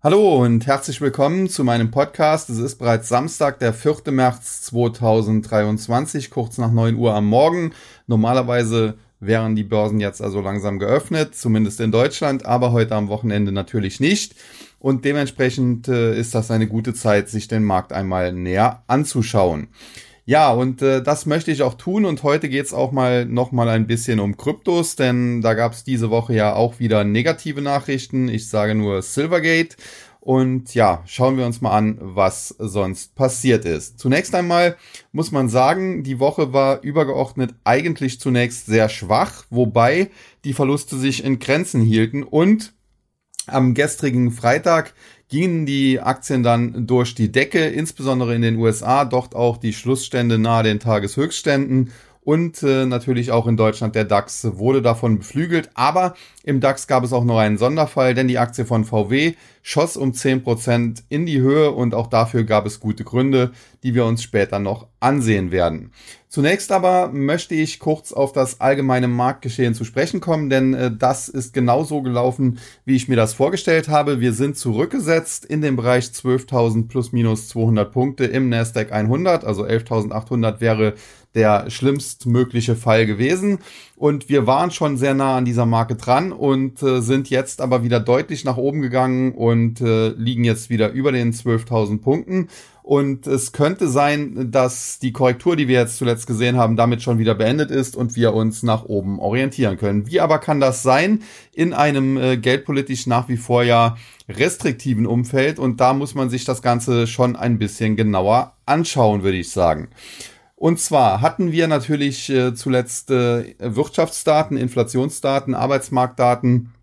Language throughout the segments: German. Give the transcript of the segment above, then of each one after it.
Hallo und herzlich willkommen zu meinem Podcast. Es ist bereits Samstag, der 4. März 2023, kurz nach 9 Uhr am Morgen. Normalerweise wären die Börsen jetzt also langsam geöffnet, zumindest in Deutschland, aber heute am Wochenende natürlich nicht. Und dementsprechend äh, ist das eine gute Zeit, sich den Markt einmal näher anzuschauen. Ja, und äh, das möchte ich auch tun und heute geht's auch mal noch mal ein bisschen um Kryptos, denn da gab's diese Woche ja auch wieder negative Nachrichten. Ich sage nur Silvergate. Und ja, schauen wir uns mal an, was sonst passiert ist. Zunächst einmal muss man sagen, die Woche war übergeordnet eigentlich zunächst sehr schwach, wobei die Verluste sich in Grenzen hielten und am gestrigen Freitag gingen die Aktien dann durch die Decke, insbesondere in den USA, dort auch die Schlussstände nahe den Tageshöchstständen und äh, natürlich auch in Deutschland der DAX wurde davon beflügelt. Aber im DAX gab es auch noch einen Sonderfall, denn die Aktie von VW schoss um 10% in die Höhe und auch dafür gab es gute Gründe, die wir uns später noch ansehen werden. Zunächst aber möchte ich kurz auf das allgemeine Marktgeschehen zu sprechen kommen, denn äh, das ist genauso gelaufen, wie ich mir das vorgestellt habe. Wir sind zurückgesetzt in den Bereich 12.000 plus minus 200 Punkte im Nasdaq 100, also 11.800 wäre der schlimmstmögliche Fall gewesen. Und wir waren schon sehr nah an dieser Marke dran und äh, sind jetzt aber wieder deutlich nach oben gegangen und äh, liegen jetzt wieder über den 12.000 Punkten. Und es könnte sein, dass die Korrektur, die wir jetzt zuletzt gesehen haben, damit schon wieder beendet ist und wir uns nach oben orientieren können. Wie aber kann das sein in einem äh, geldpolitisch nach wie vor ja restriktiven Umfeld? Und da muss man sich das Ganze schon ein bisschen genauer anschauen, würde ich sagen. Und zwar hatten wir natürlich äh, zuletzt äh, Wirtschaftsdaten, Inflationsdaten, Arbeitsmarktdaten,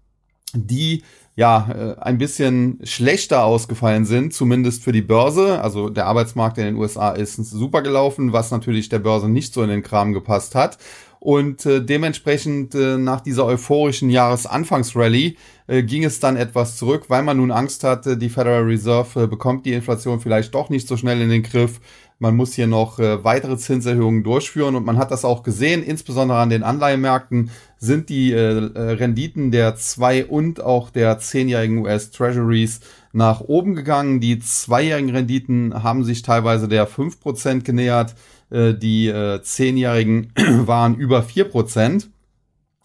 die ja äh, ein bisschen schlechter ausgefallen sind, zumindest für die Börse. Also der Arbeitsmarkt in den USA ist super gelaufen, was natürlich der Börse nicht so in den Kram gepasst hat. Und äh, dementsprechend äh, nach dieser euphorischen Jahresanfangsrallye äh, ging es dann etwas zurück, weil man nun Angst hatte, die Federal Reserve äh, bekommt die Inflation vielleicht doch nicht so schnell in den Griff man muss hier noch äh, weitere Zinserhöhungen durchführen und man hat das auch gesehen, insbesondere an den Anleihemärkten sind die äh, äh Renditen der zwei und auch der zehnjährigen US Treasuries nach oben gegangen. Die zweijährigen Renditen haben sich teilweise der fünf Prozent genähert. Äh, die äh, zehnjährigen waren über vier Prozent.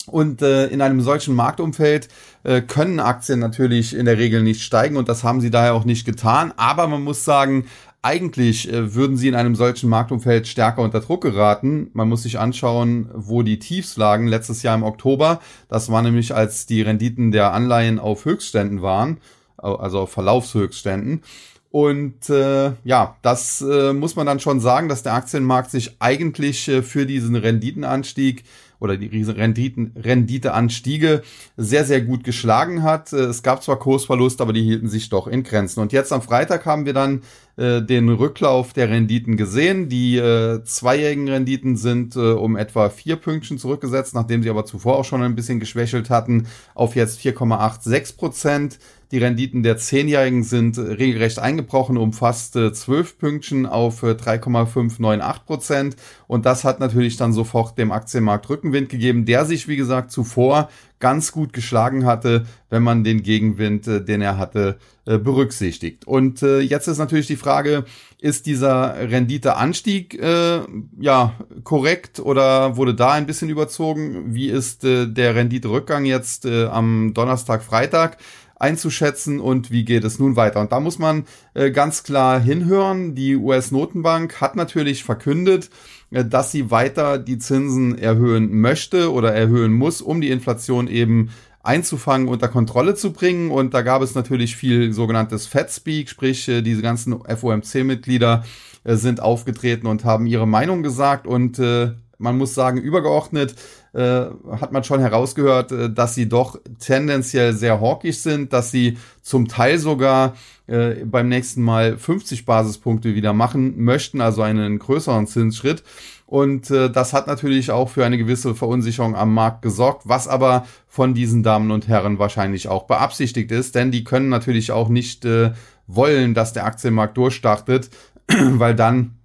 Und äh, in einem solchen Marktumfeld äh, können Aktien natürlich in der Regel nicht steigen und das haben sie daher auch nicht getan. Aber man muss sagen, eigentlich äh, würden sie in einem solchen Marktumfeld stärker unter Druck geraten. Man muss sich anschauen, wo die Tiefs lagen letztes Jahr im Oktober. Das war nämlich, als die Renditen der Anleihen auf Höchstständen waren, also auf Verlaufshöchstständen. Und äh, ja, das äh, muss man dann schon sagen, dass der Aktienmarkt sich eigentlich äh, für diesen Renditenanstieg oder die Renditen, Renditeanstiege sehr, sehr gut geschlagen hat. Äh, es gab zwar Kursverluste, aber die hielten sich doch in Grenzen. Und jetzt am Freitag haben wir dann äh, den Rücklauf der Renditen gesehen. Die äh, zweijährigen Renditen sind äh, um etwa vier Pünktchen zurückgesetzt, nachdem sie aber zuvor auch schon ein bisschen geschwächelt hatten, auf jetzt 4,86 Prozent. Die Renditen der Zehnjährigen sind regelrecht eingebrochen um fast äh, 12 Pünktchen auf äh, 3,598 Prozent. Und das hat natürlich dann sofort dem Aktienmarkt Rückenwind gegeben, der sich, wie gesagt, zuvor ganz gut geschlagen hatte, wenn man den Gegenwind, äh, den er hatte, äh, berücksichtigt. Und äh, jetzt ist natürlich die Frage, ist dieser Renditeanstieg äh, ja korrekt oder wurde da ein bisschen überzogen? Wie ist äh, der Renditerückgang jetzt äh, am Donnerstag, Freitag? Einzuschätzen und wie geht es nun weiter. Und da muss man äh, ganz klar hinhören. Die US-Notenbank hat natürlich verkündet, äh, dass sie weiter die Zinsen erhöhen möchte oder erhöhen muss, um die Inflation eben einzufangen, unter Kontrolle zu bringen. Und da gab es natürlich viel sogenanntes Fed Speak, sprich äh, diese ganzen FOMC-Mitglieder äh, sind aufgetreten und haben ihre Meinung gesagt. Und äh, man muss sagen, übergeordnet äh, hat man schon herausgehört, äh, dass sie doch tendenziell sehr hawkisch sind, dass sie zum Teil sogar äh, beim nächsten Mal 50 Basispunkte wieder machen möchten, also einen größeren Zinsschritt. Und äh, das hat natürlich auch für eine gewisse Verunsicherung am Markt gesorgt, was aber von diesen Damen und Herren wahrscheinlich auch beabsichtigt ist, denn die können natürlich auch nicht äh, wollen, dass der Aktienmarkt durchstartet, weil dann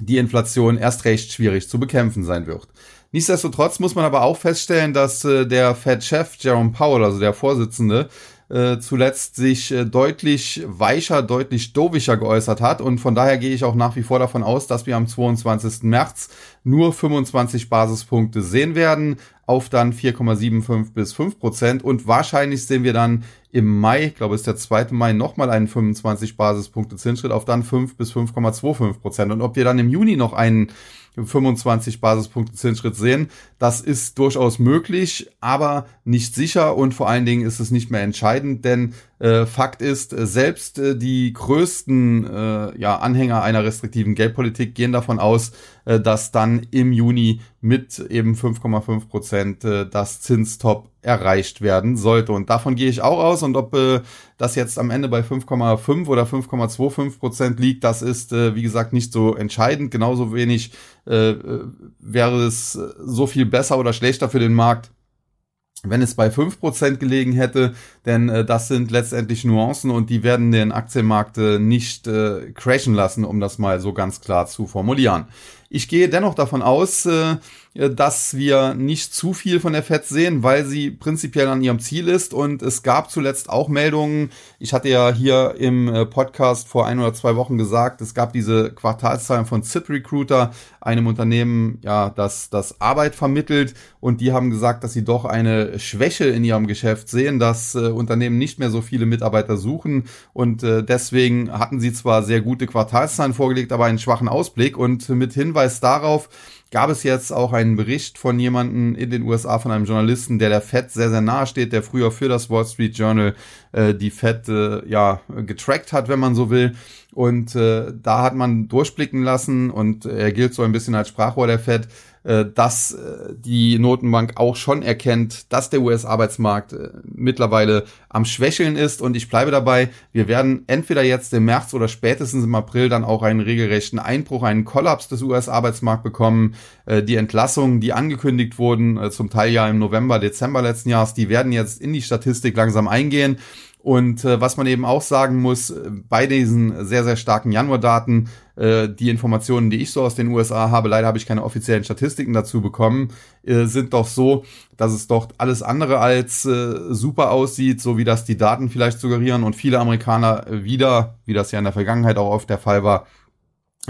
die Inflation erst recht schwierig zu bekämpfen sein wird. Nichtsdestotrotz muss man aber auch feststellen, dass äh, der Fed-Chef Jerome Powell, also der Vorsitzende, äh, zuletzt sich äh, deutlich weicher, deutlich dovischer geäußert hat. Und von daher gehe ich auch nach wie vor davon aus, dass wir am 22. März nur 25 Basispunkte sehen werden auf dann 4,75 bis 5 Prozent. Und wahrscheinlich sehen wir dann im Mai, ich glaube ist der 2. Mai, nochmal einen 25 Basispunkte Zinsschritt auf dann 5 bis 5,25 Prozent. Und ob wir dann im Juni noch einen 25 Basispunkte Zinsschritt sehen. Das ist durchaus möglich, aber nicht sicher und vor allen Dingen ist es nicht mehr entscheidend, denn äh, Fakt ist, äh, selbst äh, die größten äh, ja, Anhänger einer restriktiven Geldpolitik gehen davon aus, äh, dass dann im Juni mit eben 5,5 Prozent äh, das Zinstop erreicht werden sollte. Und davon gehe ich auch aus. Und ob äh, das jetzt am Ende bei 5,5 oder 5,25 Prozent liegt, das ist, äh, wie gesagt, nicht so entscheidend. Genauso wenig äh, wäre es so viel besser oder schlechter für den Markt, wenn es bei 5% gelegen hätte, denn äh, das sind letztendlich Nuancen und die werden den Aktienmarkt äh, nicht äh, crashen lassen, um das mal so ganz klar zu formulieren. Ich gehe dennoch davon aus, äh, dass wir nicht zu viel von der FED sehen, weil sie prinzipiell an ihrem Ziel ist. Und es gab zuletzt auch Meldungen. Ich hatte ja hier im äh, Podcast vor ein oder zwei Wochen gesagt, es gab diese Quartalszahlen von Zip Recruiter, einem Unternehmen, ja, das, das Arbeit vermittelt. Und die haben gesagt, dass sie doch eine Schwäche in ihrem Geschäft sehen, dass äh, Unternehmen nicht mehr so viele Mitarbeiter suchen. Und äh, deswegen hatten sie zwar sehr gute Quartalszahlen vorgelegt, aber einen schwachen Ausblick. Und mit Hinweis darauf, gab es jetzt auch einen Bericht von jemandem in den USA, von einem Journalisten, der der Fed sehr, sehr nahe steht, der früher für das Wall Street Journal äh, die Fed äh, ja getrackt hat, wenn man so will. Und äh, da hat man durchblicken lassen und er gilt so ein bisschen als Sprachrohr der Fed, dass äh, die Notenbank auch schon erkennt, dass der US-Arbeitsmarkt äh, mittlerweile am Schwächeln ist. Und ich bleibe dabei, wir werden entweder jetzt im März oder spätestens im April dann auch einen regelrechten Einbruch, einen Kollaps des US-Arbeitsmarkts bekommen. Die Entlassungen, die angekündigt wurden, zum Teil ja im November, Dezember letzten Jahres, die werden jetzt in die Statistik langsam eingehen. Und äh, was man eben auch sagen muss, äh, bei diesen sehr, sehr starken Januardaten, äh, die Informationen, die ich so aus den USA habe, leider habe ich keine offiziellen Statistiken dazu bekommen, äh, sind doch so, dass es doch alles andere als äh, super aussieht, so wie das die Daten vielleicht suggerieren und viele Amerikaner wieder, wie das ja in der Vergangenheit auch oft der Fall war,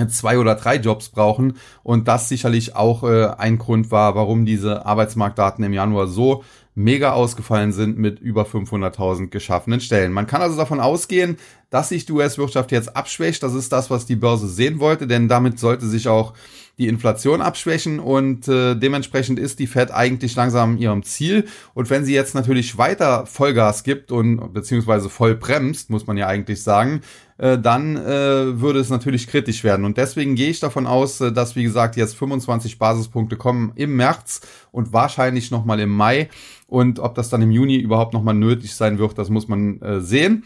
zwei oder drei Jobs brauchen und das sicherlich auch äh, ein Grund war, warum diese Arbeitsmarktdaten im Januar so mega ausgefallen sind mit über 500.000 geschaffenen Stellen. Man kann also davon ausgehen, dass sich die US-Wirtschaft jetzt abschwächt. Das ist das, was die Börse sehen wollte, denn damit sollte sich auch die Inflation abschwächen und äh, dementsprechend ist die Fed eigentlich langsam ihrem Ziel. Und wenn sie jetzt natürlich weiter Vollgas gibt und beziehungsweise voll bremst, muss man ja eigentlich sagen, äh, dann äh, würde es natürlich kritisch werden. Und deswegen gehe ich davon aus, äh, dass, wie gesagt, jetzt 25 Basispunkte kommen im März und wahrscheinlich nochmal im Mai. Und ob das dann im Juni überhaupt nochmal nötig sein wird, das muss man äh, sehen.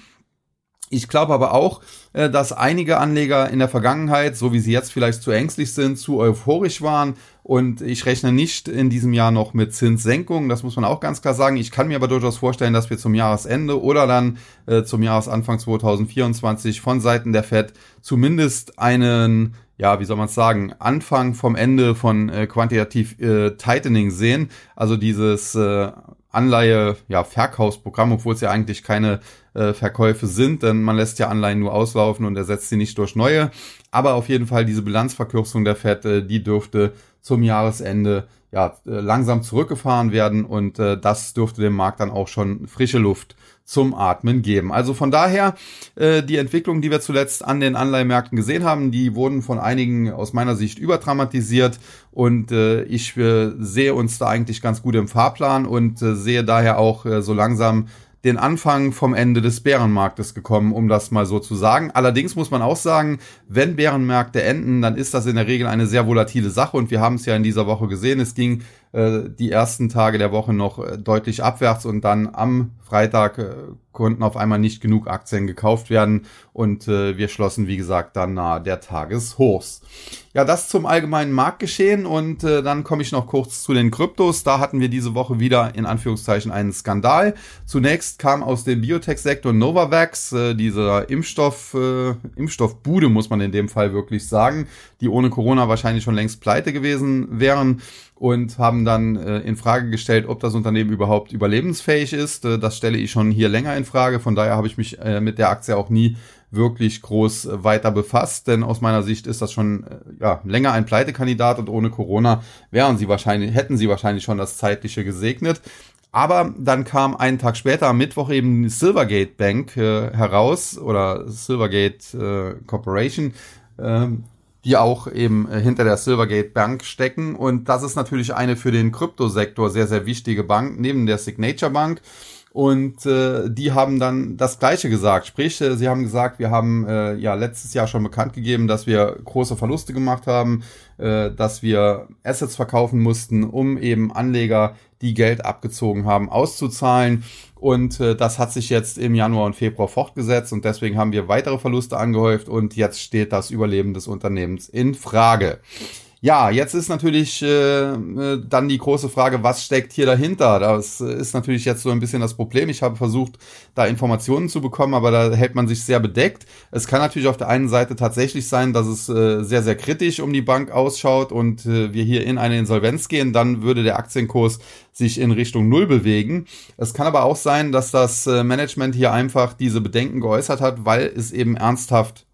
Ich glaube aber auch, äh, dass einige Anleger in der Vergangenheit, so wie sie jetzt vielleicht zu ängstlich sind, zu euphorisch waren. Und ich rechne nicht in diesem Jahr noch mit Zinssenkungen. Das muss man auch ganz klar sagen. Ich kann mir aber durchaus vorstellen, dass wir zum Jahresende oder dann äh, zum Jahresanfang 2024 von Seiten der Fed zumindest einen ja, wie soll man es sagen, Anfang vom Ende von äh, quantitativ äh, Tightening sehen. Also dieses Anleihe, ja, Verkaufsprogramm, obwohl es ja eigentlich keine äh, Verkäufe sind, denn man lässt ja Anleihen nur auslaufen und ersetzt sie nicht durch neue. Aber auf jeden Fall diese Bilanzverkürzung der FED, äh, die dürfte zum Jahresende ja, äh, langsam zurückgefahren werden und äh, das dürfte dem Markt dann auch schon frische Luft zum Atmen geben. Also von daher, äh, die Entwicklung, die wir zuletzt an den Anleihmärkten gesehen haben, die wurden von einigen aus meiner Sicht überdramatisiert und äh, ich äh, sehe uns da eigentlich ganz gut im Fahrplan und äh, sehe daher auch äh, so langsam den Anfang vom Ende des Bärenmarktes gekommen, um das mal so zu sagen. Allerdings muss man auch sagen, wenn Bärenmärkte enden, dann ist das in der Regel eine sehr volatile Sache und wir haben es ja in dieser Woche gesehen. Es ging äh, die ersten Tage der Woche noch äh, deutlich abwärts und dann am Freitag äh, konnten auf einmal nicht genug Aktien gekauft werden und wir schlossen, wie gesagt, dann nahe der Tageshochs. Ja, das zum allgemeinen Marktgeschehen und dann komme ich noch kurz zu den Kryptos. Da hatten wir diese Woche wieder in Anführungszeichen einen Skandal. Zunächst kam aus dem Biotech-Sektor Novavax, dieser Impfstoff, Impfstoffbude, muss man in dem Fall wirklich sagen, die ohne Corona wahrscheinlich schon längst pleite gewesen wären. und haben dann äh, in Frage gestellt, ob das Unternehmen überhaupt überlebensfähig ist. Äh, das stelle ich schon hier länger in Frage. Von daher habe ich mich äh, mit der Aktie auch nie wirklich groß äh, weiter befasst, denn aus meiner Sicht ist das schon äh, ja, länger ein Pleitekandidat und ohne Corona wären sie wahrscheinlich, hätten sie wahrscheinlich schon das zeitliche gesegnet. Aber dann kam einen Tag später am Mittwoch eben Silvergate Bank äh, heraus oder Silvergate äh, Corporation, äh, die auch eben äh, hinter der Silvergate Bank stecken. Und das ist natürlich eine für den Kryptosektor sehr, sehr wichtige Bank, neben der Signature Bank. Und äh, die haben dann das Gleiche gesagt. Sprich, äh, sie haben gesagt, wir haben äh, ja letztes Jahr schon bekannt gegeben, dass wir große Verluste gemacht haben, äh, dass wir Assets verkaufen mussten, um eben Anleger, die Geld abgezogen haben, auszuzahlen. Und äh, das hat sich jetzt im Januar und Februar fortgesetzt und deswegen haben wir weitere Verluste angehäuft und jetzt steht das Überleben des Unternehmens in Frage. Ja, jetzt ist natürlich äh, äh, dann die große Frage, was steckt hier dahinter? Das ist natürlich jetzt so ein bisschen das Problem. Ich habe versucht, da Informationen zu bekommen, aber da hält man sich sehr bedeckt. Es kann natürlich auf der einen Seite tatsächlich sein, dass es äh, sehr, sehr kritisch um die Bank ausschaut und äh, wir hier in eine Insolvenz gehen. Dann würde der Aktienkurs sich in Richtung Null bewegen. Es kann aber auch sein, dass das äh, Management hier einfach diese Bedenken geäußert hat, weil es eben ernsthaft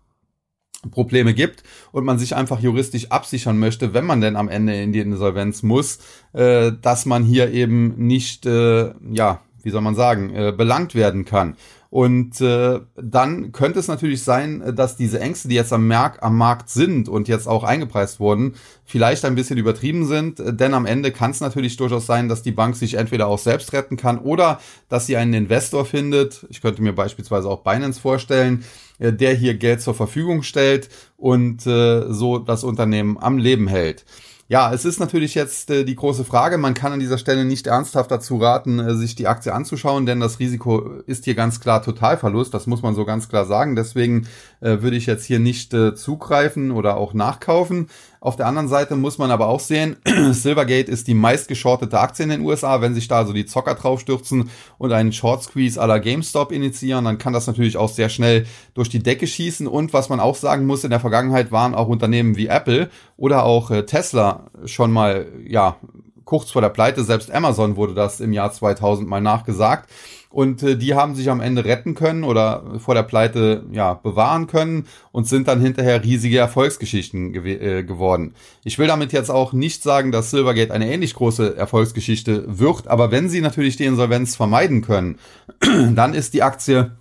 Probleme gibt und man sich einfach juristisch absichern möchte, wenn man denn am Ende in die Insolvenz muss, äh, dass man hier eben nicht, äh, ja, wie soll man sagen, äh, belangt werden kann. Und äh, dann könnte es natürlich sein, äh, dass diese Ängste, die jetzt am, Markt, am Markt sind und jetzt auch eingepreist wurden, vielleicht ein bisschen übertrieben sind. Äh, denn am Ende kann es natürlich durchaus sein, dass die Bank sich entweder auch selbst retten kann oder dass sie einen Investor findet. Ich könnte mir beispielsweise auch Binance vorstellen, äh, der hier Geld zur Verfügung stellt und äh, so das Unternehmen am Leben hält. Ja, es ist natürlich jetzt äh, die große Frage. Man kann an dieser Stelle nicht ernsthaft dazu raten, äh, sich die Aktie anzuschauen, denn das Risiko ist hier ganz klar Totalverlust. Das muss man so ganz klar sagen. Deswegen äh, würde ich jetzt hier nicht äh, zugreifen oder auch nachkaufen. Auf der anderen Seite muss man aber auch sehen, Silvergate ist die meistgeschortete Aktie in den USA. Wenn sich da also die Zocker draufstürzen und einen Short Squeeze la GameStop initiieren, dann kann das natürlich auch sehr schnell durch die Decke schießen. Und was man auch sagen muss, in der Vergangenheit waren auch Unternehmen wie Apple oder auch äh, Tesla schon mal, ja, kurz vor der Pleite. Selbst Amazon wurde das im Jahr 2000 mal nachgesagt. Und äh, die haben sich am Ende retten können oder vor der Pleite ja bewahren können und sind dann hinterher riesige Erfolgsgeschichten gew äh, geworden. Ich will damit jetzt auch nicht sagen, dass Silvergate eine ähnlich große Erfolgsgeschichte wird, aber wenn sie natürlich die Insolvenz vermeiden können, dann ist die Aktie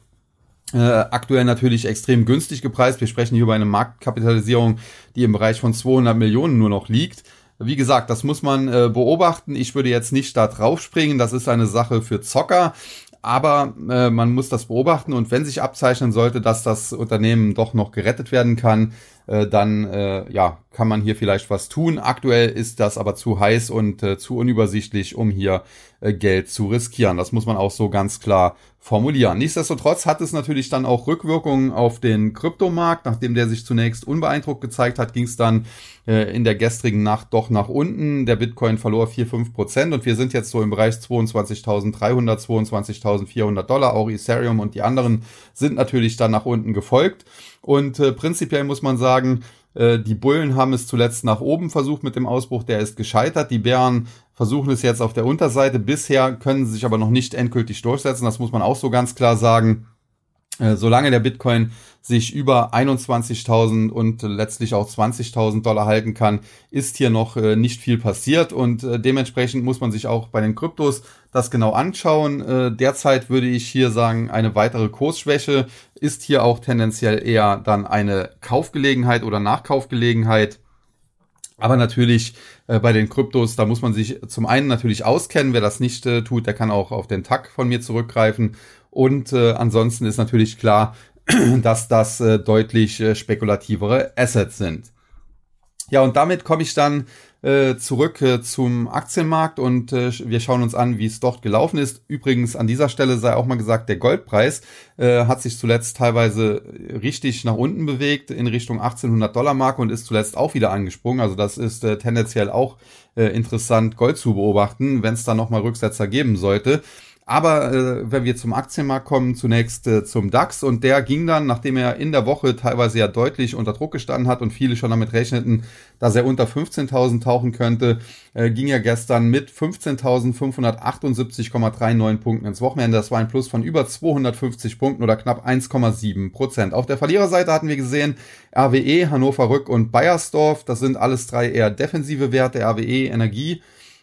äh, aktuell natürlich extrem günstig gepreist. Wir sprechen hier über eine Marktkapitalisierung, die im Bereich von 200 Millionen nur noch liegt. Wie gesagt, das muss man äh, beobachten. Ich würde jetzt nicht da drauf springen. Das ist eine Sache für Zocker aber äh, man muss das beobachten und wenn sich abzeichnen sollte, dass das Unternehmen doch noch gerettet werden kann, äh, dann äh, ja, kann man hier vielleicht was tun. Aktuell ist das aber zu heiß und äh, zu unübersichtlich, um hier äh, Geld zu riskieren. Das muss man auch so ganz klar formulieren. Nichtsdestotrotz hat es natürlich dann auch Rückwirkungen auf den Kryptomarkt. Nachdem der sich zunächst unbeeindruckt gezeigt hat, ging es dann äh, in der gestrigen Nacht doch nach unten. Der Bitcoin verlor 4-5 Prozent und wir sind jetzt so im Bereich 22.300, 22.400 Dollar. Auch Ethereum und die anderen sind natürlich dann nach unten gefolgt. Und äh, prinzipiell muss man sagen, äh, die Bullen haben es zuletzt nach oben versucht mit dem Ausbruch, der ist gescheitert. Die Bären versuchen es jetzt auf der Unterseite. Bisher können sie sich aber noch nicht endgültig durchsetzen. Das muss man auch so ganz klar sagen. Äh, solange der Bitcoin sich über 21.000 und letztlich auch 20.000 Dollar halten kann, ist hier noch äh, nicht viel passiert und äh, dementsprechend muss man sich auch bei den Kryptos das genau anschauen. Derzeit würde ich hier sagen, eine weitere Kursschwäche ist hier auch tendenziell eher dann eine Kaufgelegenheit oder Nachkaufgelegenheit. Aber natürlich äh, bei den Kryptos, da muss man sich zum einen natürlich auskennen. Wer das nicht äh, tut, der kann auch auf den Tag von mir zurückgreifen. Und äh, ansonsten ist natürlich klar, dass das äh, deutlich äh, spekulativere Assets sind. Ja, und damit komme ich dann äh, zurück äh, zum Aktienmarkt und äh, wir schauen uns an, wie es dort gelaufen ist. Übrigens an dieser Stelle sei auch mal gesagt, der Goldpreis äh, hat sich zuletzt teilweise richtig nach unten bewegt in Richtung 1800 Dollar Marke und ist zuletzt auch wieder angesprungen. Also das ist äh, tendenziell auch äh, interessant, Gold zu beobachten, wenn es da nochmal Rücksetzer geben sollte. Aber äh, wenn wir zum Aktienmarkt kommen, zunächst äh, zum DAX und der ging dann, nachdem er in der Woche teilweise ja deutlich unter Druck gestanden hat und viele schon damit rechneten, dass er unter 15.000 tauchen könnte, äh, ging er gestern mit 15.578,39 Punkten ins Wochenende. Das war ein Plus von über 250 Punkten oder knapp 1,7 Prozent. Auf der Verliererseite hatten wir gesehen RWE, Hannover Rück und Bayersdorf. Das sind alles drei eher defensive Werte. RWE, Energie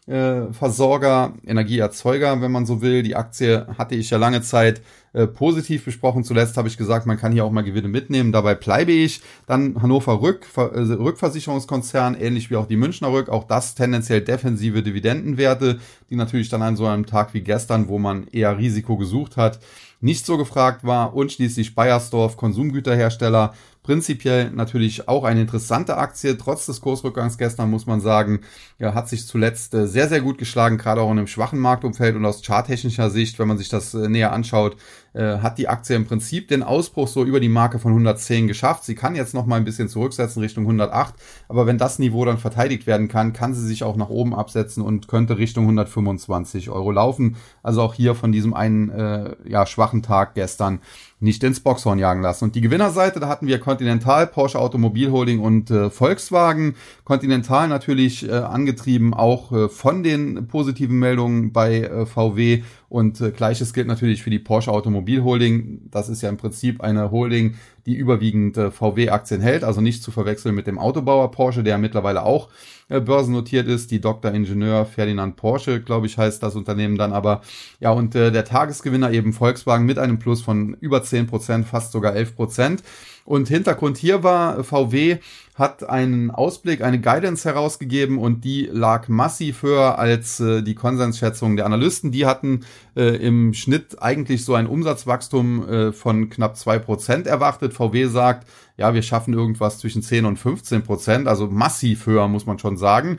äh, Versorger, Energieerzeuger, wenn man so will. Die Aktie hatte ich ja lange Zeit äh, positiv besprochen. Zuletzt habe ich gesagt, man kann hier auch mal Gewinne mitnehmen. Dabei bleibe ich. Dann Hannover Rück, äh, Rückversicherungskonzern, ähnlich wie auch die Münchner Rück. Auch das tendenziell defensive Dividendenwerte, die natürlich dann an so einem Tag wie gestern, wo man eher Risiko gesucht hat, nicht so gefragt war. Und schließlich Bayersdorf, Konsumgüterhersteller, Prinzipiell natürlich auch eine interessante Aktie. Trotz des Kursrückgangs gestern muss man sagen, ja, hat sich zuletzt äh, sehr, sehr gut geschlagen, gerade auch in einem schwachen Marktumfeld und aus charttechnischer Sicht, wenn man sich das äh, näher anschaut, äh, hat die Aktie im Prinzip den Ausbruch so über die Marke von 110 geschafft. Sie kann jetzt noch mal ein bisschen zurücksetzen Richtung 108, aber wenn das Niveau dann verteidigt werden kann, kann sie sich auch nach oben absetzen und könnte Richtung 125 Euro laufen. Also auch hier von diesem einen äh, ja, schwachen Tag gestern nicht ins Boxhorn jagen lassen. Und die Gewinnerseite, da hatten wir Continental, Porsche Automobil Holding und äh, Volkswagen. Continental natürlich äh, angetrieben auch äh, von den positiven Meldungen bei äh, VW und äh, gleiches gilt natürlich für die Porsche Automobil Holding. Das ist ja im Prinzip eine Holding, die überwiegend äh, VW-Aktien hält, also nicht zu verwechseln mit dem Autobauer Porsche, der mittlerweile auch äh, börsennotiert ist. Die Dr. Ingenieur Ferdinand Porsche, glaube ich, heißt das Unternehmen dann aber. Ja, und äh, der Tagesgewinner eben Volkswagen mit einem Plus von über 10 Prozent, fast sogar 11 Prozent. Und Hintergrund hier war, VW hat einen Ausblick, eine Guidance herausgegeben und die lag massiv höher als äh, die Konsensschätzung der Analysten. Die hatten äh, im Schnitt eigentlich so ein Umsatzwachstum äh, von knapp zwei Prozent erwartet. VW sagt, ja, wir schaffen irgendwas zwischen 10 und 15 Prozent, also massiv höher, muss man schon sagen.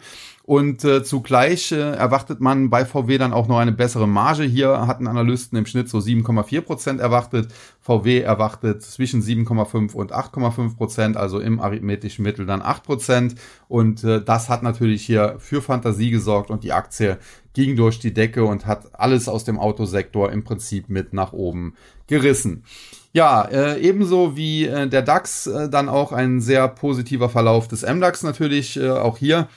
Und äh, zugleich äh, erwartet man bei VW dann auch noch eine bessere Marge. Hier hatten Analysten im Schnitt so 7,4 Prozent erwartet. VW erwartet zwischen 7,5 und 8,5 Prozent, also im arithmetischen Mittel dann 8 Prozent. Und äh, das hat natürlich hier für Fantasie gesorgt und die Aktie ging durch die Decke und hat alles aus dem Autosektor im Prinzip mit nach oben gerissen. Ja, äh, ebenso wie äh, der DAX äh, dann auch ein sehr positiver Verlauf des MDAX natürlich. Äh, auch hier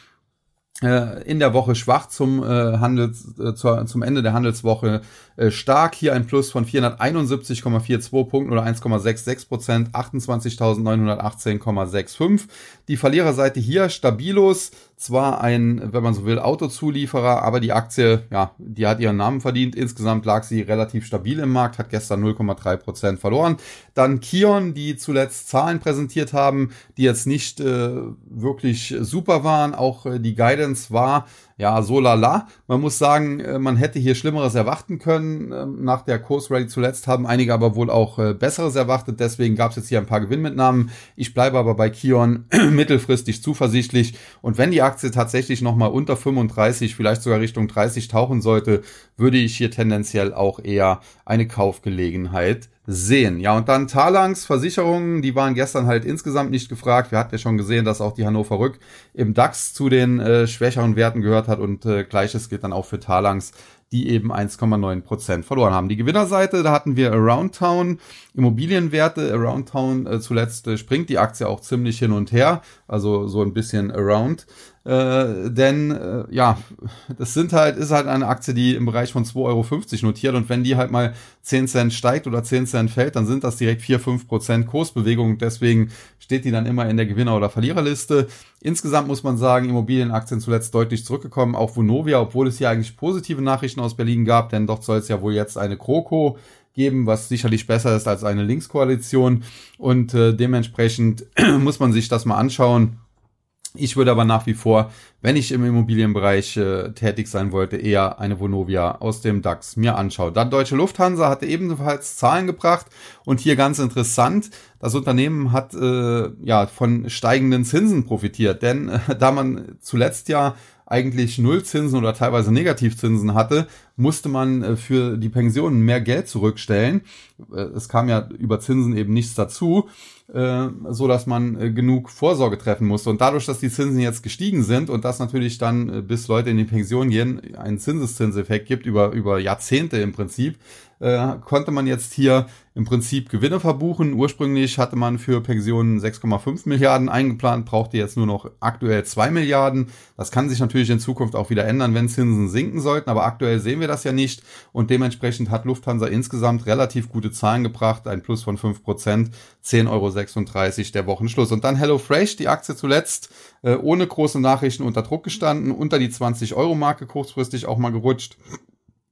in der Woche schwach zum äh, Handels äh, zur, zum Ende der Handelswoche äh, stark. Hier ein Plus von 471,42 Punkten oder 1,66 Prozent 28.918,65 die Verliererseite hier stabilos zwar ein wenn man so will Autozulieferer aber die Aktie ja die hat ihren Namen verdient insgesamt lag sie relativ stabil im Markt hat gestern 0,3 Prozent verloren dann Kion die zuletzt Zahlen präsentiert haben die jetzt nicht äh, wirklich super waren auch äh, die Guidance war ja so lala. Man muss sagen, äh, man hätte hier Schlimmeres erwarten können. Ähm, nach der Kursrally zuletzt haben einige aber wohl auch äh, Besseres erwartet. Deswegen gab es jetzt hier ein paar Gewinnmitnahmen. Ich bleibe aber bei Kion mittelfristig zuversichtlich. Und wenn die Aktie tatsächlich nochmal unter 35, vielleicht sogar Richtung 30 tauchen sollte, würde ich hier tendenziell auch eher eine Kaufgelegenheit sehen. Ja, und dann Talangs Versicherungen, die waren gestern halt insgesamt nicht gefragt. Wir hatten ja schon gesehen, dass auch die Hannover Rück im DAX zu den äh, schwächeren Werten gehört hat und äh, gleiches gilt dann auch für Talangs, die eben 1,9 Prozent verloren haben. Die Gewinnerseite, da hatten wir Around Town, Immobilienwerte. Around Town äh, zuletzt äh, springt die Aktie auch ziemlich hin und her, also so ein bisschen around. Äh, denn äh, ja, das sind halt, ist halt eine Aktie, die im Bereich von 2,50 Euro notiert und wenn die halt mal 10 Cent steigt oder 10 Cent fällt, dann sind das direkt 4, 5 Prozent Kursbewegung. Deswegen steht die dann immer in der Gewinner- oder Verliererliste. Insgesamt muss man sagen, Immobilienaktien zuletzt deutlich zurückgekommen. Auch Vonovia, obwohl es hier eigentlich positive Nachrichten aus Berlin gab, denn dort soll es ja wohl jetzt eine Kroko geben, was sicherlich besser ist als eine Linkskoalition. Und äh, dementsprechend muss man sich das mal anschauen ich würde aber nach wie vor, wenn ich im Immobilienbereich äh, tätig sein wollte, eher eine Vonovia aus dem DAX mir anschauen. Dann Deutsche Lufthansa hatte ebenfalls Zahlen gebracht und hier ganz interessant, das Unternehmen hat äh, ja von steigenden Zinsen profitiert, denn äh, da man zuletzt ja eigentlich Nullzinsen oder teilweise Negativzinsen hatte, musste man äh, für die Pensionen mehr Geld zurückstellen. Äh, es kam ja über Zinsen eben nichts dazu, äh, so dass man genug Vorsorge treffen musste. Und dadurch, dass die Zinsen jetzt gestiegen sind und das natürlich dann bis Leute in die Pension gehen, einen Zinseszinseffekt gibt über, über Jahrzehnte im Prinzip, äh, konnte man jetzt hier im Prinzip Gewinne verbuchen. Ursprünglich hatte man für Pensionen 6,5 Milliarden eingeplant, brauchte jetzt nur noch aktuell 2 Milliarden. Das kann sich natürlich in Zukunft auch wieder ändern, wenn Zinsen sinken sollten, aber aktuell sehen wir das ja nicht und dementsprechend hat Lufthansa insgesamt relativ gute Zahlen gebracht, ein Plus von 5 Prozent, 10,36 Euro der Wochenschluss. Und dann HelloFresh, die Aktie zuletzt äh, ohne große Nachrichten unter Druck gestanden, unter die 20 Euro Marke kurzfristig auch mal gerutscht.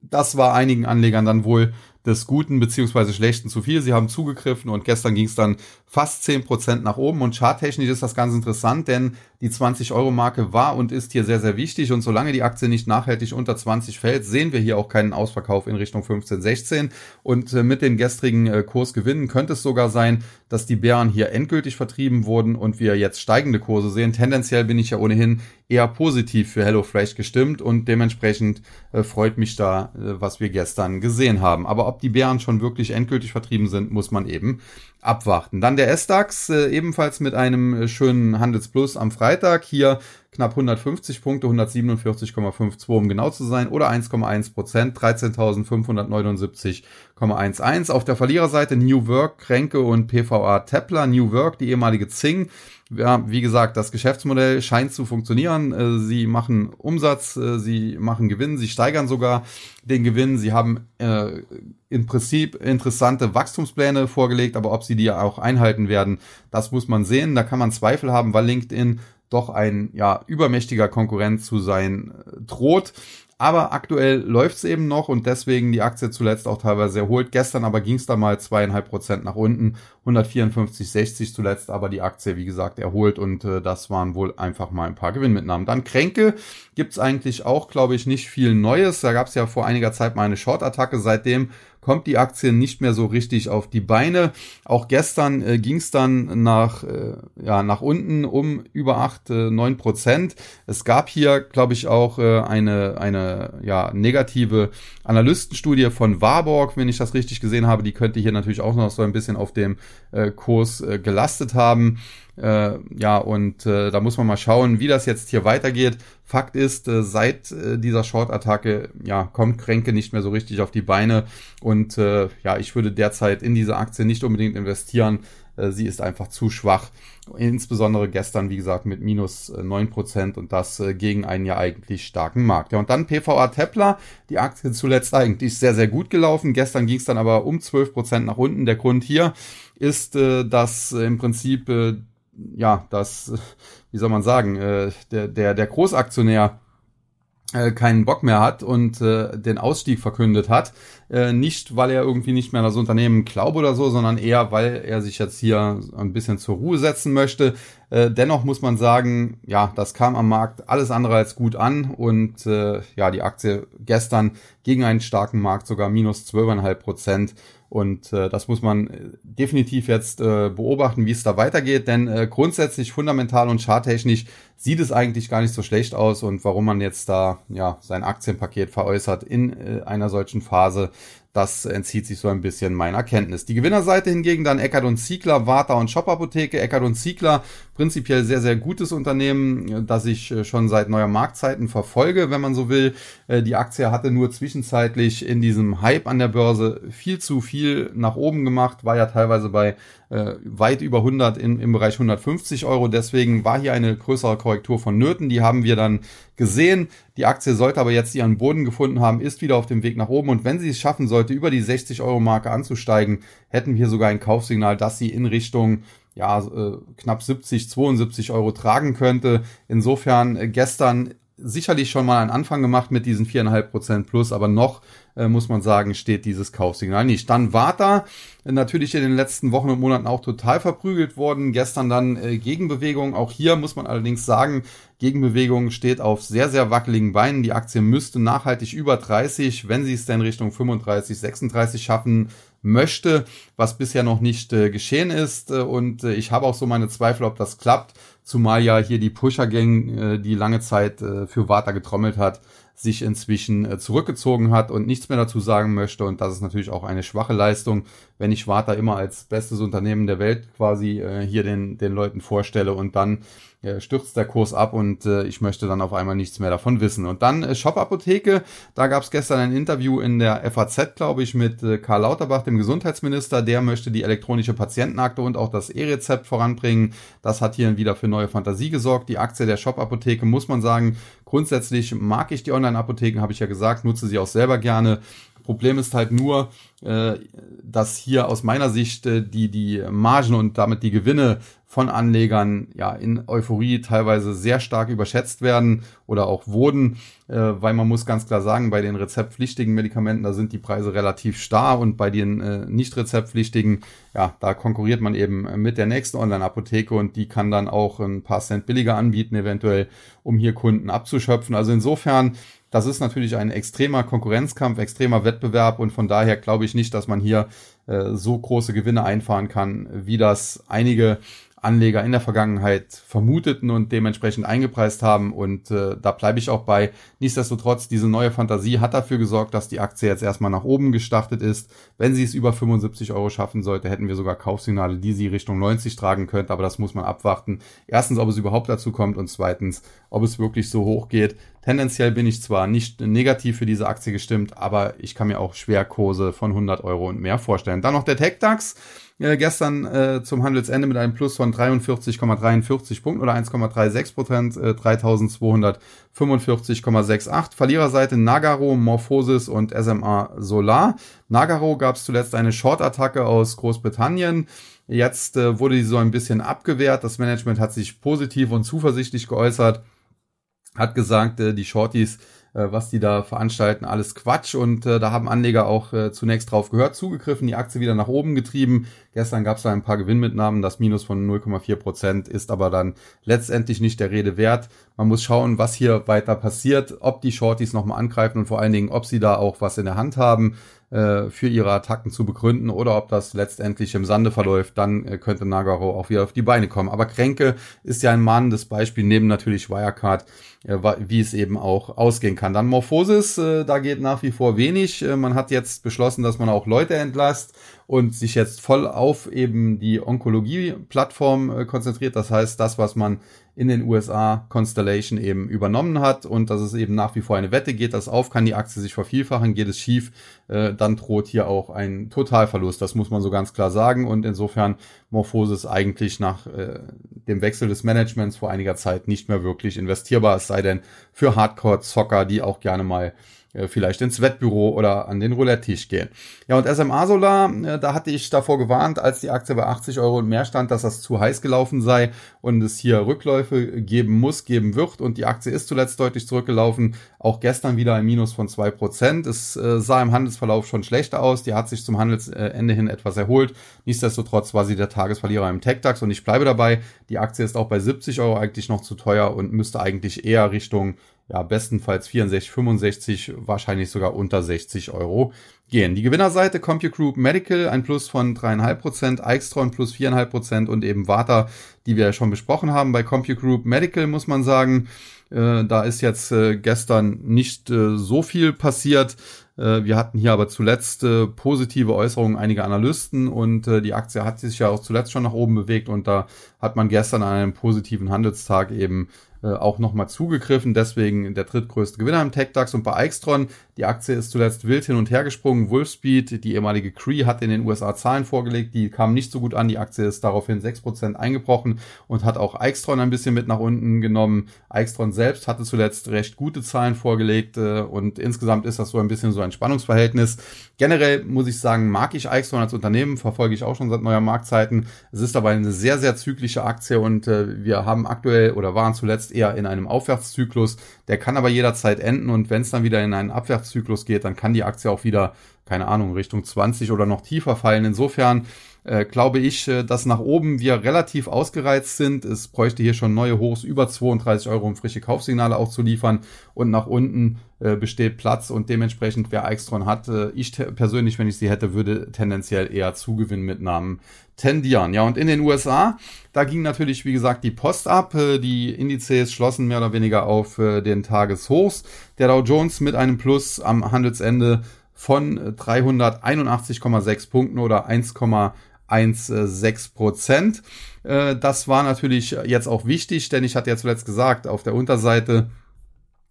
Das war einigen Anlegern dann wohl des Guten beziehungsweise Schlechten zu viel. Sie haben zugegriffen und gestern ging es dann fast zehn Prozent nach oben und charttechnisch ist das ganz interessant, denn die 20-Euro-Marke war und ist hier sehr, sehr wichtig und solange die Aktie nicht nachhaltig unter 20 fällt, sehen wir hier auch keinen Ausverkauf in Richtung 15, 16 und äh, mit den gestrigen äh, Kursgewinnen könnte es sogar sein, dass die Bären hier endgültig vertrieben wurden und wir jetzt steigende Kurse sehen. Tendenziell bin ich ja ohnehin eher positiv für HelloFresh gestimmt und dementsprechend äh, freut mich da, was wir gestern gesehen haben. Aber ob die Bären schon wirklich endgültig vertrieben sind, muss man eben abwarten. Dann der S-DAX, äh, ebenfalls mit einem äh, schönen Handelsplus am Freitag. Hier knapp 150 Punkte, 147,52 um genau zu sein, oder 1,1 Prozent, 13.579,11. Auf der Verliererseite New Work, Kränke und PVA Tepler. New Work, die ehemalige Zing. Ja, wie gesagt, das Geschäftsmodell scheint zu funktionieren. Äh, sie machen Umsatz, äh, sie machen Gewinn, sie steigern sogar den Gewinn. Sie haben äh, im Prinzip interessante Wachstumspläne vorgelegt, aber ob sie die auch einhalten werden, das muss man sehen. Da kann man Zweifel haben, weil LinkedIn doch ein ja übermächtiger Konkurrent zu sein äh, droht. Aber aktuell läuft's eben noch und deswegen die Aktie zuletzt auch teilweise erholt. Gestern aber ging's da mal zweieinhalb Prozent nach unten, 154,60 zuletzt, aber die Aktie, wie gesagt, erholt und äh, das waren wohl einfach mal ein paar Gewinnmitnahmen. Dann Kränke gibt's eigentlich auch, glaube ich, nicht viel Neues. Da gab's ja vor einiger Zeit mal eine Short-Attacke. Seitdem kommt die Aktie nicht mehr so richtig auf die Beine. Auch gestern äh, ging es dann nach, äh, ja, nach unten um über 8, äh, 9 Prozent. Es gab hier, glaube ich, auch äh, eine, eine ja, negative Analystenstudie von Warburg, wenn ich das richtig gesehen habe. Die könnte hier natürlich auch noch so ein bisschen auf dem äh, Kurs äh, gelastet haben. Äh, ja, und äh, da muss man mal schauen, wie das jetzt hier weitergeht. Fakt ist, äh, seit äh, dieser Short-Attacke, ja, kommt Kränke nicht mehr so richtig auf die Beine. Und äh, ja, ich würde derzeit in diese Aktie nicht unbedingt investieren. Äh, sie ist einfach zu schwach. Insbesondere gestern, wie gesagt, mit minus äh, neun Prozent und das äh, gegen einen ja eigentlich starken Markt. Ja, und dann PVA Tepler, die Aktie zuletzt eigentlich sehr, sehr gut gelaufen. Gestern ging es dann aber um zwölf Prozent nach unten. Der Grund hier ist, äh, dass äh, im Prinzip äh, ja, das, wie soll man sagen, äh, der, der, der Großaktionär äh, keinen Bock mehr hat und äh, den Ausstieg verkündet hat. Äh, nicht, weil er irgendwie nicht mehr an das Unternehmen glaube oder so, sondern eher, weil er sich jetzt hier ein bisschen zur Ruhe setzen möchte. Äh, dennoch muss man sagen, ja, das kam am Markt alles andere als gut an und äh, ja, die Aktie gestern gegen einen starken Markt sogar minus 12,5 Prozent und äh, das muss man äh, definitiv jetzt äh, beobachten, wie es da weitergeht, denn äh, grundsätzlich fundamental und charttechnisch sieht es eigentlich gar nicht so schlecht aus und warum man jetzt da ja sein Aktienpaket veräußert in äh, einer solchen Phase, das entzieht sich so ein bisschen meiner Kenntnis. Die Gewinnerseite hingegen dann Eckert und Ziegler, Warta und Shop Apotheke. Eckert und Ziegler, prinzipiell sehr, sehr gutes Unternehmen, das ich äh, schon seit neuer Marktzeiten verfolge, wenn man so will. Äh, die Aktie hatte nur zwischenzeitlich in diesem Hype an der Börse viel zu viel nach oben gemacht, war ja teilweise bei äh, weit über 100 in, im Bereich 150 Euro. Deswegen war hier eine größere Korrektur von Nöten. Die haben wir dann gesehen. Die Aktie sollte aber jetzt ihren Boden gefunden haben, ist wieder auf dem Weg nach oben. Und wenn sie es schaffen sollte, über die 60 Euro Marke anzusteigen, hätten wir sogar ein Kaufsignal, dass sie in Richtung ja, äh, knapp 70, 72 Euro tragen könnte. Insofern äh, gestern sicherlich schon mal einen Anfang gemacht mit diesen 4,5% plus, aber noch äh, muss man sagen, steht dieses Kaufsignal nicht. Dann Warta, natürlich in den letzten Wochen und Monaten auch total verprügelt worden. Gestern dann äh, Gegenbewegung. Auch hier muss man allerdings sagen, Gegenbewegung steht auf sehr, sehr wackeligen Beinen. Die Aktie müsste nachhaltig über 30, wenn sie es denn Richtung 35, 36 schaffen möchte, was bisher noch nicht äh, geschehen ist. Äh, und äh, ich habe auch so meine Zweifel, ob das klappt. Zumal ja hier die Pusher-Gang, äh, die lange Zeit äh, für Warta getrommelt hat, sich inzwischen äh, zurückgezogen hat und nichts mehr dazu sagen möchte. Und das ist natürlich auch eine schwache Leistung, wenn ich Warta immer als bestes Unternehmen der Welt quasi äh, hier den, den Leuten vorstelle und dann äh, stürzt der Kurs ab und äh, ich möchte dann auf einmal nichts mehr davon wissen. Und dann äh, Shop Apotheke, da gab es gestern ein Interview in der FAZ, glaube ich, mit äh, Karl Lauterbach, dem Gesundheitsminister. Der möchte die elektronische Patientenakte und auch das E-Rezept voranbringen. Das hat hier wieder für neue Fantasie gesorgt. Die Aktie der Shop Apotheke muss man sagen, grundsätzlich mag ich die Online-Apotheken, habe ich ja gesagt, nutze sie auch selber gerne. Problem ist halt nur, äh, dass hier aus meiner Sicht äh, die, die Margen und damit die Gewinne von Anlegern ja in Euphorie teilweise sehr stark überschätzt werden oder auch wurden, äh, weil man muss ganz klar sagen, bei den rezeptpflichtigen Medikamenten, da sind die Preise relativ starr und bei den äh, nicht rezeptpflichtigen, ja, da konkurriert man eben mit der nächsten Online-Apotheke und die kann dann auch ein paar Cent billiger anbieten, eventuell, um hier Kunden abzuschöpfen. Also insofern das ist natürlich ein extremer Konkurrenzkampf, extremer Wettbewerb und von daher glaube ich nicht, dass man hier äh, so große Gewinne einfahren kann, wie das einige Anleger in der Vergangenheit vermuteten und dementsprechend eingepreist haben. Und äh, da bleibe ich auch bei. Nichtsdestotrotz, diese neue Fantasie hat dafür gesorgt, dass die Aktie jetzt erstmal nach oben gestartet ist. Wenn sie es über 75 Euro schaffen sollte, hätten wir sogar Kaufsignale, die sie Richtung 90 tragen könnte. Aber das muss man abwarten. Erstens, ob es überhaupt dazu kommt und zweitens, ob es wirklich so hoch geht. Tendenziell bin ich zwar nicht negativ für diese Aktie gestimmt, aber ich kann mir auch Schwerkurse von 100 Euro und mehr vorstellen. Dann noch der TechDAX äh, gestern äh, zum Handelsende mit einem Plus von 43,43 Punkten oder 1,36 Prozent, äh, 3245,68. Verliererseite Nagaro, Morphosis und SMA Solar. Nagaro gab es zuletzt eine Short-Attacke aus Großbritannien. Jetzt äh, wurde die so ein bisschen abgewehrt. Das Management hat sich positiv und zuversichtlich geäußert, hat gesagt, äh, die Shorties was die da veranstalten, alles Quatsch. Und äh, da haben Anleger auch äh, zunächst drauf gehört, zugegriffen, die Aktie wieder nach oben getrieben. Gestern gab es da ein paar Gewinnmitnahmen, das Minus von 0,4 Prozent ist aber dann letztendlich nicht der Rede wert. Man muss schauen, was hier weiter passiert, ob die Shorties nochmal angreifen und vor allen Dingen, ob sie da auch was in der Hand haben äh, für ihre Attacken zu begründen oder ob das letztendlich im Sande verläuft, dann äh, könnte Nagaro auch wieder auf die Beine kommen. Aber Kränke ist ja ein mahnendes Beispiel, neben natürlich Wirecard, äh, wie es eben auch ausgehen kann. Dann Morphosis, äh, da geht nach wie vor wenig. Äh, man hat jetzt beschlossen, dass man auch Leute entlasst und sich jetzt voll auf eben die Onkologie-Plattform äh, konzentriert. Das heißt, das, was man in den USA Constellation eben übernommen hat und dass es eben nach wie vor eine Wette geht, dass auf kann die Aktie sich vervielfachen, geht es schief, äh, dann droht hier auch ein Totalverlust. Das muss man so ganz klar sagen und insofern Morphosis eigentlich nach äh, dem Wechsel des Managements vor einiger Zeit nicht mehr wirklich investierbar, es sei denn für Hardcore-Zocker, die auch gerne mal vielleicht ins Wettbüro oder an den Roulette-Tisch gehen. Ja, und SMA Solar, äh, da hatte ich davor gewarnt, als die Aktie bei 80 Euro und mehr stand, dass das zu heiß gelaufen sei und es hier Rückläufe geben muss, geben wird. Und die Aktie ist zuletzt deutlich zurückgelaufen. Auch gestern wieder ein Minus von zwei Prozent. Es äh, sah im Handelsverlauf schon schlechter aus. Die hat sich zum Handelsende hin etwas erholt. Nichtsdestotrotz war sie der Tagesverlierer im TechDAX. Und ich bleibe dabei, die Aktie ist auch bei 70 Euro eigentlich noch zu teuer und müsste eigentlich eher Richtung ja, bestenfalls 64, 65, wahrscheinlich sogar unter 60 Euro gehen. Die Gewinnerseite CompuGroup Medical, ein Plus von 3,5%, Eichstron plus 4,5% und eben Warta, die wir ja schon besprochen haben. Bei CompuGroup Medical muss man sagen, äh, da ist jetzt äh, gestern nicht äh, so viel passiert. Äh, wir hatten hier aber zuletzt äh, positive Äußerungen einiger Analysten und äh, die Aktie hat sich ja auch zuletzt schon nach oben bewegt und da hat man gestern an einem positiven Handelstag eben äh, auch nochmal zugegriffen, deswegen der drittgrößte Gewinner im TechDAX und bei Eichstron, die Aktie ist zuletzt wild hin und her gesprungen, Wolfspeed, die ehemalige Cree hat in den USA Zahlen vorgelegt, die kamen nicht so gut an, die Aktie ist daraufhin 6% eingebrochen und hat auch Eichstron ein bisschen mit nach unten genommen. Eichstron selbst hatte zuletzt recht gute Zahlen vorgelegt äh, und insgesamt ist das so ein bisschen so ein Spannungsverhältnis. Generell muss ich sagen, mag ich Eichstron als Unternehmen, verfolge ich auch schon seit neuer Marktzeiten. Es ist aber eine sehr, sehr zyklische Aktie und äh, wir haben aktuell oder waren zuletzt eher in einem Aufwärtszyklus. Der kann aber jederzeit enden und wenn es dann wieder in einen Abwärtszyklus geht, dann kann die Aktie auch wieder keine Ahnung, Richtung 20 oder noch tiefer fallen. Insofern äh, glaube ich, äh, dass nach oben wir relativ ausgereizt sind. Es bräuchte hier schon neue Hochs über 32 Euro, um frische Kaufsignale auch zu liefern. Und nach unten äh, besteht Platz und dementsprechend, wer Extron hat, äh, ich persönlich, wenn ich sie hätte, würde tendenziell eher Zugewinn mit tendieren. Ja, und in den USA, da ging natürlich, wie gesagt, die Post ab. Äh, die Indizes schlossen mehr oder weniger auf den Tageshochs. Der Dow Jones mit einem Plus am Handelsende von 381,6 Punkten oder 1,16 Prozent. Äh, das war natürlich jetzt auch wichtig, denn ich hatte ja zuletzt gesagt, auf der Unterseite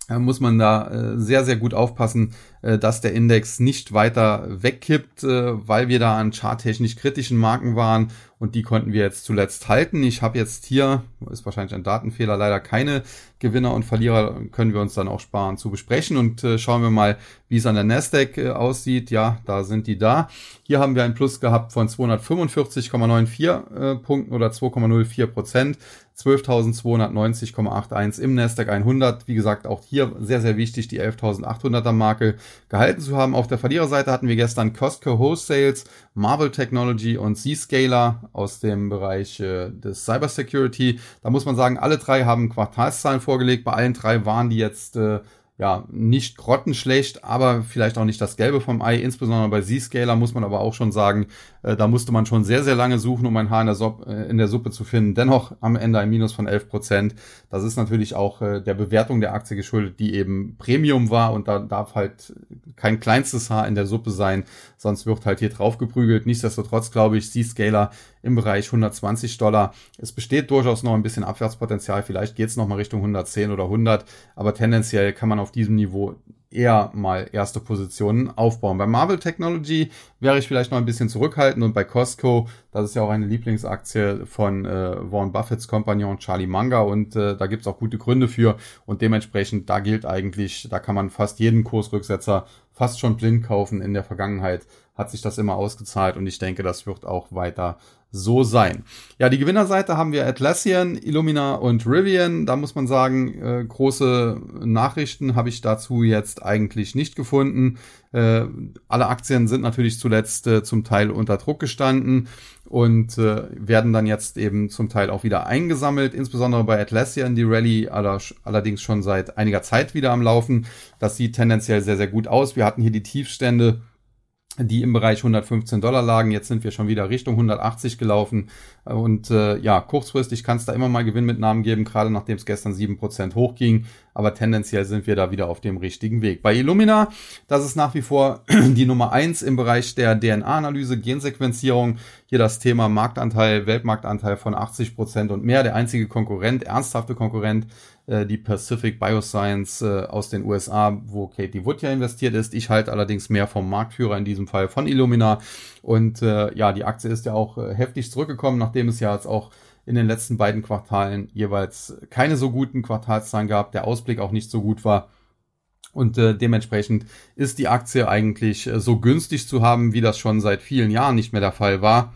muss man da sehr, sehr gut aufpassen, dass der Index nicht weiter wegkippt, weil wir da an charttechnisch kritischen Marken waren und die konnten wir jetzt zuletzt halten. Ich habe jetzt hier, ist wahrscheinlich ein Datenfehler, leider keine Gewinner und Verlierer, können wir uns dann auch sparen zu besprechen und äh, schauen wir mal, wie es an der Nasdaq äh, aussieht. Ja, da sind die da. Hier haben wir ein Plus gehabt von 245,94 äh, Punkten oder 2,04 Prozent. 12.290,81 im Nasdaq 100. Wie gesagt, auch hier sehr, sehr wichtig, die 11.800er Marke gehalten zu haben. Auf der Verliererseite hatten wir gestern Costco Wholesales, Marvel Technology und Zscaler aus dem Bereich äh, des Cybersecurity. Da muss man sagen, alle drei haben Quartalszahlen vorgelegt. Bei allen drei waren die jetzt äh, ja, nicht grottenschlecht, aber vielleicht auch nicht das Gelbe vom Ei. Insbesondere bei Z-Scaler muss man aber auch schon sagen, äh, da musste man schon sehr, sehr lange suchen, um ein Haar in der, Suppe, äh, in der Suppe zu finden. Dennoch am Ende ein Minus von 11 Prozent. Das ist natürlich auch äh, der Bewertung der Aktie geschuldet, die eben Premium war und da darf halt kein kleinstes Haar in der Suppe sein, sonst wird halt hier drauf geprügelt. Nichtsdestotrotz glaube ich, Z-Scaler im Bereich 120 Dollar. Es besteht durchaus noch ein bisschen Abwärtspotenzial. Vielleicht geht es noch mal Richtung 110 oder 100, aber tendenziell kann man auf diesem Niveau eher mal erste Positionen aufbauen. Bei Marvel Technology wäre ich vielleicht noch ein bisschen zurückhaltend und bei Costco, das ist ja auch eine Lieblingsaktie von äh, Warren Buffetts Kompagnon Charlie Munger und äh, da gibt's auch gute Gründe für und dementsprechend da gilt eigentlich, da kann man fast jeden Kursrücksetzer fast schon blind kaufen. In der Vergangenheit hat sich das immer ausgezahlt und ich denke, das wird auch weiter so sein. Ja, die Gewinnerseite haben wir Atlassian, Illumina und Rivian. Da muss man sagen, äh, große Nachrichten habe ich dazu jetzt eigentlich nicht gefunden. Äh, alle Aktien sind natürlich zuletzt äh, zum Teil unter Druck gestanden und äh, werden dann jetzt eben zum Teil auch wieder eingesammelt. Insbesondere bei Atlassian, die Rallye allerdings schon seit einiger Zeit wieder am Laufen. Das sieht tendenziell sehr, sehr gut aus. Wir hatten hier die Tiefstände die im Bereich 115 Dollar lagen. Jetzt sind wir schon wieder Richtung 180 gelaufen. Und äh, ja, kurzfristig kann es da immer mal Gewinnmitnahmen geben, gerade nachdem es gestern 7% hochging. Aber tendenziell sind wir da wieder auf dem richtigen Weg. Bei Illumina, das ist nach wie vor die Nummer eins im Bereich der DNA-Analyse, Gensequenzierung. Hier das Thema Marktanteil, Weltmarktanteil von 80% und mehr. Der einzige Konkurrent, ernsthafte Konkurrent, äh, die Pacific Bioscience äh, aus den USA, wo Katie Wood ja investiert ist. Ich halte allerdings mehr vom Marktführer, in diesem Fall von Illumina. Und äh, ja, die Aktie ist ja auch äh, heftig zurückgekommen, nachdem es ja jetzt auch in den letzten beiden Quartalen jeweils keine so guten Quartalszahlen gab, der Ausblick auch nicht so gut war. Und äh, dementsprechend ist die Aktie eigentlich äh, so günstig zu haben, wie das schon seit vielen Jahren nicht mehr der Fall war.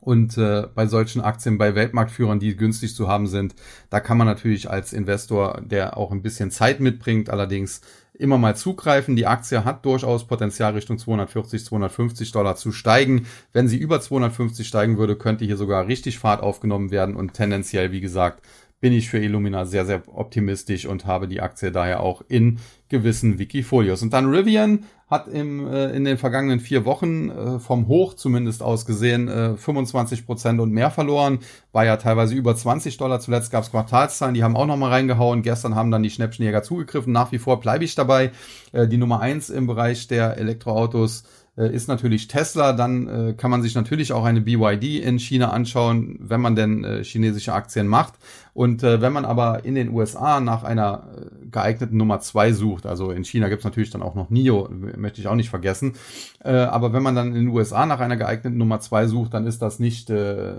Und äh, bei solchen Aktien bei Weltmarktführern, die günstig zu haben sind, da kann man natürlich als Investor, der auch ein bisschen Zeit mitbringt, allerdings immer mal zugreifen. Die Aktie hat durchaus Potenzial Richtung 240, 250 Dollar zu steigen. Wenn sie über 250 steigen würde, könnte hier sogar richtig Fahrt aufgenommen werden und tendenziell, wie gesagt, bin ich für Illumina sehr, sehr optimistisch und habe die Aktie daher auch in gewissen Wikifolios. Und dann Rivian hat im, äh, in den vergangenen vier Wochen äh, vom Hoch zumindest aus gesehen äh, 25 Prozent und mehr verloren. War ja teilweise über 20 Dollar. Zuletzt gab es Quartalszahlen, die haben auch nochmal reingehauen. Gestern haben dann die Schnäppchenjäger zugegriffen. Nach wie vor bleibe ich dabei. Äh, die Nummer eins im Bereich der Elektroautos äh, ist natürlich Tesla. Dann äh, kann man sich natürlich auch eine BYD in China anschauen, wenn man denn äh, chinesische Aktien macht. Und äh, wenn man aber in den USA nach einer äh, geeigneten Nummer zwei sucht, also in China gibt's natürlich dann auch noch NIO, möchte ich auch nicht vergessen. Äh, aber wenn man dann in den USA nach einer geeigneten Nummer zwei sucht, dann ist das nicht äh,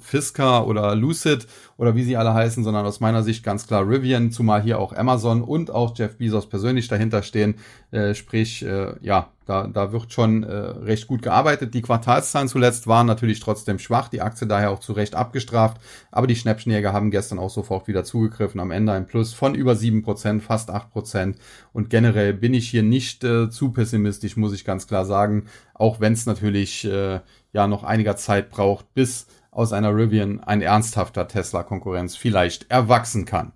Fisker oder Lucid oder wie sie alle heißen, sondern aus meiner Sicht ganz klar Rivian, zumal hier auch Amazon und auch Jeff Bezos persönlich dahinter stehen. Äh, sprich, äh, ja, da, da wird schon äh, recht gut gearbeitet. Die Quartalszahlen zuletzt waren natürlich trotzdem schwach, die Aktie daher auch zu Recht abgestraft, aber die Schnäppchenjäger haben gestern auch sofort wieder zugegriffen. Am Ende ein Plus von über sieben Prozent, fast acht Prozent. Und generell bin ich hier nicht äh, zu pessimistisch, muss ich ganz klar sagen. Auch wenn es natürlich äh, ja noch einiger Zeit braucht, bis aus einer Rivian ein ernsthafter Tesla-Konkurrenz vielleicht erwachsen kann.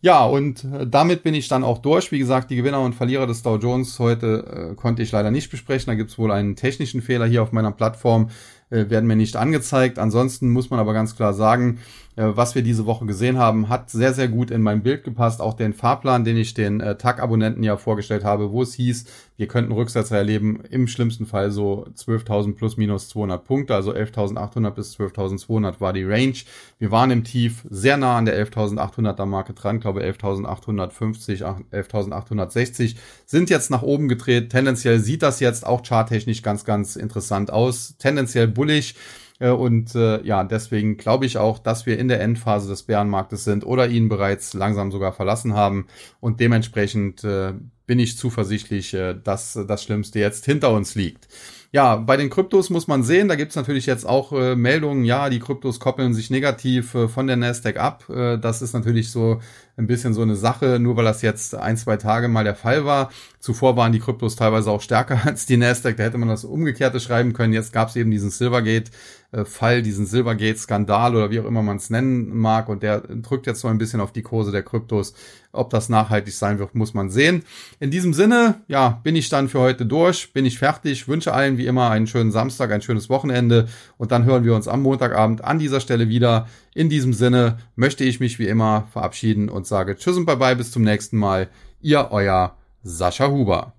Ja, und äh, damit bin ich dann auch durch. Wie gesagt, die Gewinner und Verlierer des Dow Jones heute äh, konnte ich leider nicht besprechen. Da gibt es wohl einen technischen Fehler hier auf meiner Plattform äh, werden mir nicht angezeigt. Ansonsten muss man aber ganz klar sagen, was wir diese Woche gesehen haben, hat sehr, sehr gut in mein Bild gepasst. Auch den Fahrplan, den ich den äh, TAG-Abonnenten ja vorgestellt habe, wo es hieß, wir könnten Rücksetzer erleben, im schlimmsten Fall so 12.000 plus minus 200 Punkte, also 11.800 bis 12.200 war die Range. Wir waren im Tief sehr nah an der 11.800er Marke dran, glaube 11.850, 11.860, sind jetzt nach oben gedreht. Tendenziell sieht das jetzt auch charttechnisch ganz, ganz interessant aus. Tendenziell bullig. Äh, und äh, ja, deswegen glaube ich auch, dass wir in der Endphase des Bärenmarktes sind oder ihn bereits langsam sogar verlassen haben. Und dementsprechend äh, bin ich zuversichtlich, äh, dass das Schlimmste jetzt hinter uns liegt. Ja, bei den Kryptos muss man sehen, da gibt's natürlich jetzt auch äh, Meldungen, ja, die Kryptos koppeln sich negativ äh, von der Nasdaq ab. Äh, das ist natürlich so ein bisschen so eine Sache, nur weil das jetzt ein, zwei Tage mal der Fall war. Zuvor waren die Kryptos teilweise auch stärker als die Nasdaq, da hätte man das Umgekehrte schreiben können. Jetzt gab's eben diesen Silvergate-Fall, diesen Silvergate-Skandal oder wie auch immer man es nennen mag und der drückt jetzt so ein bisschen auf die Kurse der Kryptos. Ob das nachhaltig sein wird, muss man sehen. In diesem Sinne, ja, bin ich dann für heute durch, bin ich fertig, wünsche allen wie immer einen schönen Samstag, ein schönes Wochenende und dann hören wir uns am Montagabend an dieser Stelle wieder. In diesem Sinne möchte ich mich wie immer verabschieden und sage Tschüss und Bye-bye, bis zum nächsten Mal. Ihr, euer Sascha Huber.